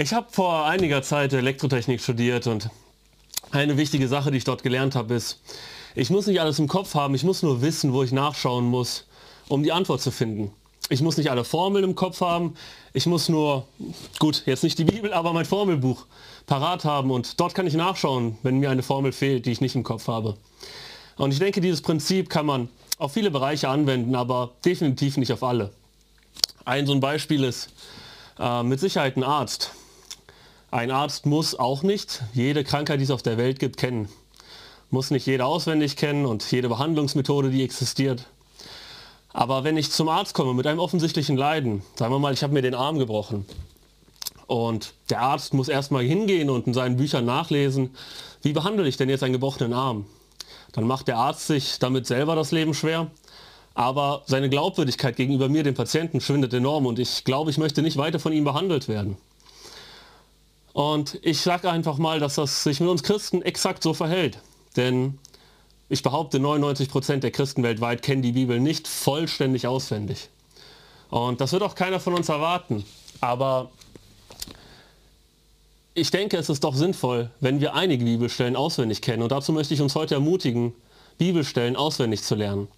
Ich habe vor einiger Zeit Elektrotechnik studiert und eine wichtige Sache, die ich dort gelernt habe, ist, ich muss nicht alles im Kopf haben, ich muss nur wissen, wo ich nachschauen muss, um die Antwort zu finden. Ich muss nicht alle Formeln im Kopf haben, ich muss nur, gut, jetzt nicht die Bibel, aber mein Formelbuch parat haben und dort kann ich nachschauen, wenn mir eine Formel fehlt, die ich nicht im Kopf habe. Und ich denke, dieses Prinzip kann man auf viele Bereiche anwenden, aber definitiv nicht auf alle. Ein so ein Beispiel ist äh, mit Sicherheit ein Arzt. Ein Arzt muss auch nicht jede Krankheit, die es auf der Welt gibt, kennen. Muss nicht jeder auswendig kennen und jede Behandlungsmethode, die existiert. Aber wenn ich zum Arzt komme mit einem offensichtlichen Leiden, sagen wir mal, ich habe mir den Arm gebrochen und der Arzt muss erstmal hingehen und in seinen Büchern nachlesen, wie behandle ich denn jetzt einen gebrochenen Arm? Dann macht der Arzt sich damit selber das Leben schwer, aber seine Glaubwürdigkeit gegenüber mir, dem Patienten, schwindet enorm und ich glaube, ich möchte nicht weiter von ihm behandelt werden. Und ich sage einfach mal, dass das sich mit uns Christen exakt so verhält. Denn ich behaupte, 99 Prozent der Christen weltweit kennen die Bibel nicht vollständig auswendig. Und das wird auch keiner von uns erwarten. Aber ich denke, es ist doch sinnvoll, wenn wir einige Bibelstellen auswendig kennen. Und dazu möchte ich uns heute ermutigen, Bibelstellen auswendig zu lernen.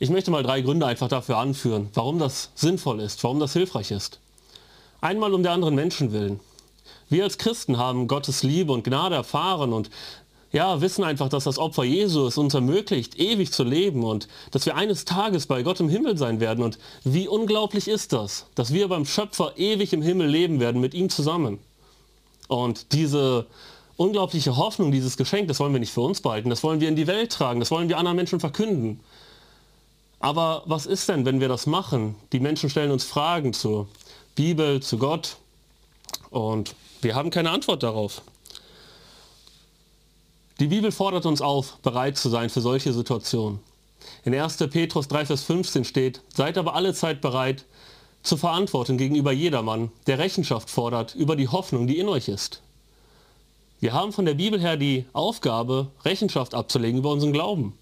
Ich möchte mal drei Gründe einfach dafür anführen, warum das sinnvoll ist, warum das hilfreich ist. Einmal um der anderen Menschen willen. Wir als Christen haben Gottes Liebe und Gnade erfahren und ja, wissen einfach, dass das Opfer Jesu es uns ermöglicht, ewig zu leben und dass wir eines Tages bei Gott im Himmel sein werden. Und wie unglaublich ist das, dass wir beim Schöpfer ewig im Himmel leben werden mit ihm zusammen. Und diese unglaubliche Hoffnung, dieses Geschenk, das wollen wir nicht für uns behalten, das wollen wir in die Welt tragen, das wollen wir anderen Menschen verkünden. Aber was ist denn, wenn wir das machen? Die Menschen stellen uns Fragen zur Bibel, zu Gott und wir haben keine Antwort darauf. Die Bibel fordert uns auf, bereit zu sein für solche Situationen. In 1. Petrus 3, Vers 15 steht, seid aber alle Zeit bereit zur Verantwortung gegenüber jedermann, der Rechenschaft fordert über die Hoffnung, die in euch ist. Wir haben von der Bibel her die Aufgabe, Rechenschaft abzulegen über unseren Glauben.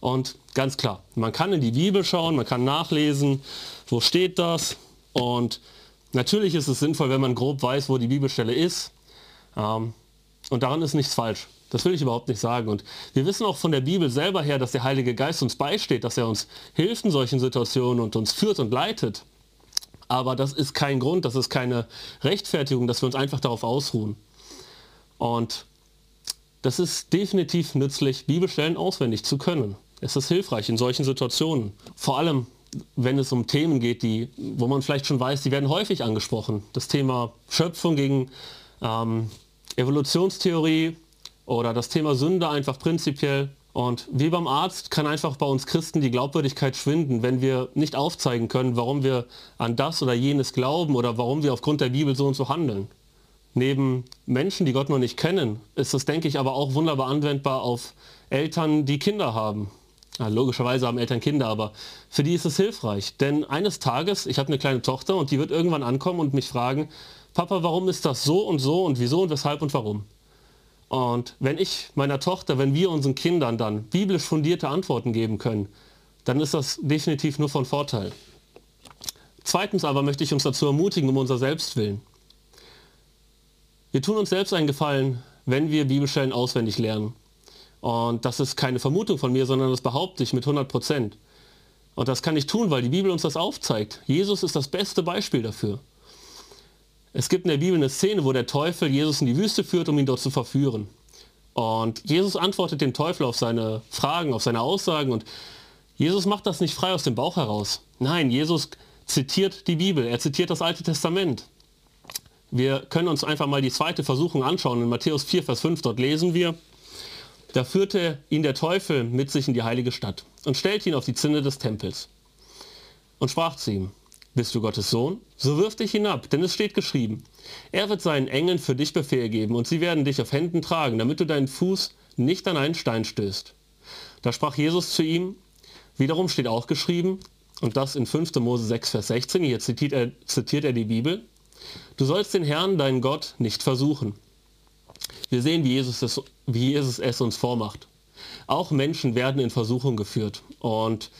Und ganz klar, man kann in die Bibel schauen, man kann nachlesen, wo steht das. Und natürlich ist es sinnvoll, wenn man grob weiß, wo die Bibelstelle ist. Ähm, und daran ist nichts falsch. Das will ich überhaupt nicht sagen. Und wir wissen auch von der Bibel selber her, dass der Heilige Geist uns beisteht, dass er uns hilft in solchen Situationen und uns führt und leitet. Aber das ist kein Grund, das ist keine Rechtfertigung, dass wir uns einfach darauf ausruhen. Und das ist definitiv nützlich, Bibelstellen auswendig zu können. Es ist hilfreich in solchen Situationen. Vor allem, wenn es um Themen geht, die, wo man vielleicht schon weiß, die werden häufig angesprochen. Das Thema Schöpfung gegen ähm, Evolutionstheorie oder das Thema Sünde einfach prinzipiell. Und wie beim Arzt kann einfach bei uns Christen die Glaubwürdigkeit schwinden, wenn wir nicht aufzeigen können, warum wir an das oder jenes glauben oder warum wir aufgrund der Bibel so und so handeln. Neben Menschen, die Gott noch nicht kennen, ist das, denke ich, aber auch wunderbar anwendbar auf Eltern, die Kinder haben. Ja, logischerweise haben Eltern Kinder, aber für die ist es hilfreich. Denn eines Tages, ich habe eine kleine Tochter und die wird irgendwann ankommen und mich fragen, Papa, warum ist das so und so und wieso und weshalb und warum? Und wenn ich meiner Tochter, wenn wir unseren Kindern dann biblisch fundierte Antworten geben können, dann ist das definitiv nur von Vorteil. Zweitens aber möchte ich uns dazu ermutigen, um unser Selbstwillen. Wir tun uns selbst einen Gefallen, wenn wir Bibelstellen auswendig lernen. Und das ist keine Vermutung von mir, sondern das behaupte ich mit 100 Prozent. Und das kann ich tun, weil die Bibel uns das aufzeigt. Jesus ist das beste Beispiel dafür. Es gibt in der Bibel eine Szene, wo der Teufel Jesus in die Wüste führt, um ihn dort zu verführen. Und Jesus antwortet dem Teufel auf seine Fragen, auf seine Aussagen. Und Jesus macht das nicht frei aus dem Bauch heraus. Nein, Jesus zitiert die Bibel, er zitiert das Alte Testament. Wir können uns einfach mal die zweite Versuchung anschauen. In Matthäus 4, Vers 5, dort lesen wir, da führte ihn der Teufel mit sich in die heilige Stadt und stellte ihn auf die Zinne des Tempels und sprach zu ihm, bist du Gottes Sohn? So wirf dich hinab, denn es steht geschrieben. Er wird seinen Engeln für dich Befehl geben und sie werden dich auf Händen tragen, damit du deinen Fuß nicht an einen Stein stößt. Da sprach Jesus zu ihm, wiederum steht auch geschrieben, und das in 5. Mose 6, Vers 16, hier zitiert er, zitiert er die Bibel, du sollst den Herrn, deinen Gott, nicht versuchen. Wir sehen, wie Jesus, es, wie Jesus es uns vormacht. Auch Menschen werden in Versuchung geführt. Und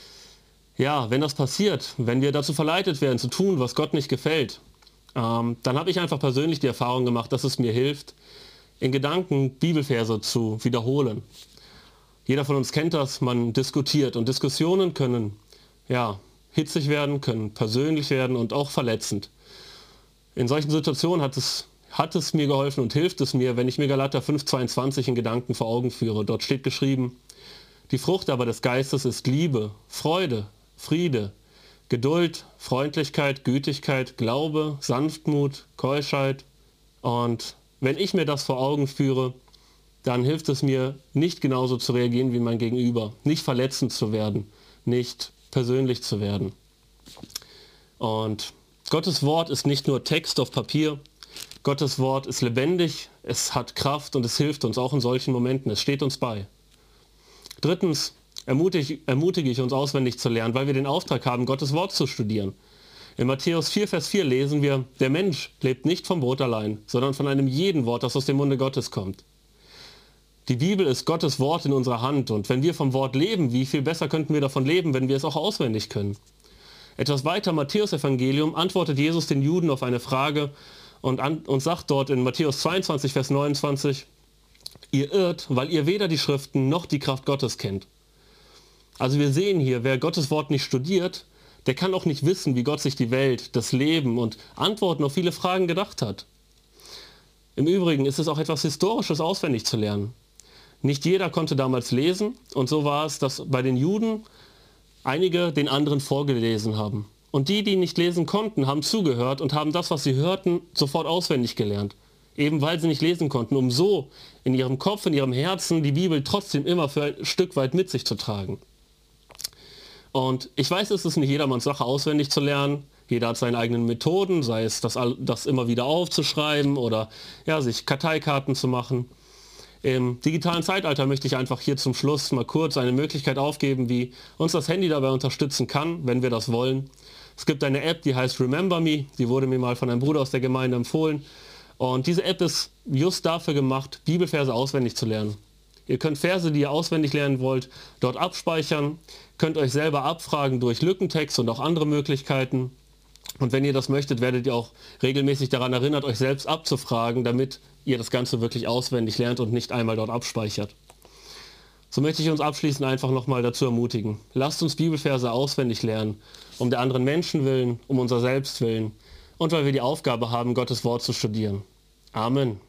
ja, wenn das passiert, wenn wir dazu verleitet werden, zu tun, was Gott nicht gefällt, ähm, dann habe ich einfach persönlich die Erfahrung gemacht, dass es mir hilft, in Gedanken Bibelverse zu wiederholen. Jeder von uns kennt das, man diskutiert und Diskussionen können ja, hitzig werden, können persönlich werden und auch verletzend. In solchen Situationen hat es, hat es mir geholfen und hilft es mir, wenn ich mir Galater 5,22 in Gedanken vor Augen führe. Dort steht geschrieben, die Frucht aber des Geistes ist Liebe, Freude, Friede, Geduld, Freundlichkeit, Gütigkeit, Glaube, Sanftmut, Keuschheit. Und wenn ich mir das vor Augen führe, dann hilft es mir, nicht genauso zu reagieren wie mein Gegenüber, nicht verletzend zu werden, nicht persönlich zu werden. Und Gottes Wort ist nicht nur Text auf Papier, Gottes Wort ist lebendig, es hat Kraft und es hilft uns auch in solchen Momenten, es steht uns bei. Drittens ermutige, ermutige ich uns auswendig zu lernen, weil wir den Auftrag haben, Gottes Wort zu studieren. In Matthäus 4, Vers 4 lesen wir, der Mensch lebt nicht vom Brot allein, sondern von einem jeden Wort, das aus dem Munde Gottes kommt. Die Bibel ist Gottes Wort in unserer Hand und wenn wir vom Wort leben, wie viel besser könnten wir davon leben, wenn wir es auch auswendig können? Etwas weiter, Matthäus Evangelium, antwortet Jesus den Juden auf eine Frage und, an, und sagt dort in Matthäus 22, Vers 29, ihr irrt, weil ihr weder die Schriften noch die Kraft Gottes kennt. Also wir sehen hier, wer Gottes Wort nicht studiert, der kann auch nicht wissen, wie Gott sich die Welt, das Leben und Antworten auf viele Fragen gedacht hat. Im Übrigen ist es auch etwas Historisches auswendig zu lernen. Nicht jeder konnte damals lesen und so war es, dass bei den Juden einige den anderen vorgelesen haben. Und die, die nicht lesen konnten, haben zugehört und haben das, was sie hörten, sofort auswendig gelernt. Eben weil sie nicht lesen konnten, um so in ihrem Kopf, in ihrem Herzen die Bibel trotzdem immer für ein Stück weit mit sich zu tragen. Und ich weiß, es ist nicht jedermanns Sache, auswendig zu lernen. Jeder hat seine eigenen Methoden, sei es das, das immer wieder aufzuschreiben oder ja, sich Karteikarten zu machen. Im digitalen Zeitalter möchte ich einfach hier zum Schluss mal kurz eine Möglichkeit aufgeben, wie uns das Handy dabei unterstützen kann, wenn wir das wollen. Es gibt eine App, die heißt Remember Me, die wurde mir mal von einem Bruder aus der Gemeinde empfohlen. Und diese App ist just dafür gemacht, Bibelverse auswendig zu lernen. Ihr könnt Verse, die ihr auswendig lernen wollt, dort abspeichern, könnt euch selber abfragen durch Lückentext und auch andere Möglichkeiten. Und wenn ihr das möchtet, werdet ihr auch regelmäßig daran erinnert, euch selbst abzufragen, damit ihr das Ganze wirklich auswendig lernt und nicht einmal dort abspeichert. So möchte ich uns abschließend einfach nochmal dazu ermutigen. Lasst uns Bibelverse auswendig lernen, um der anderen Menschen willen, um unser Selbst willen und weil wir die Aufgabe haben, Gottes Wort zu studieren. Amen.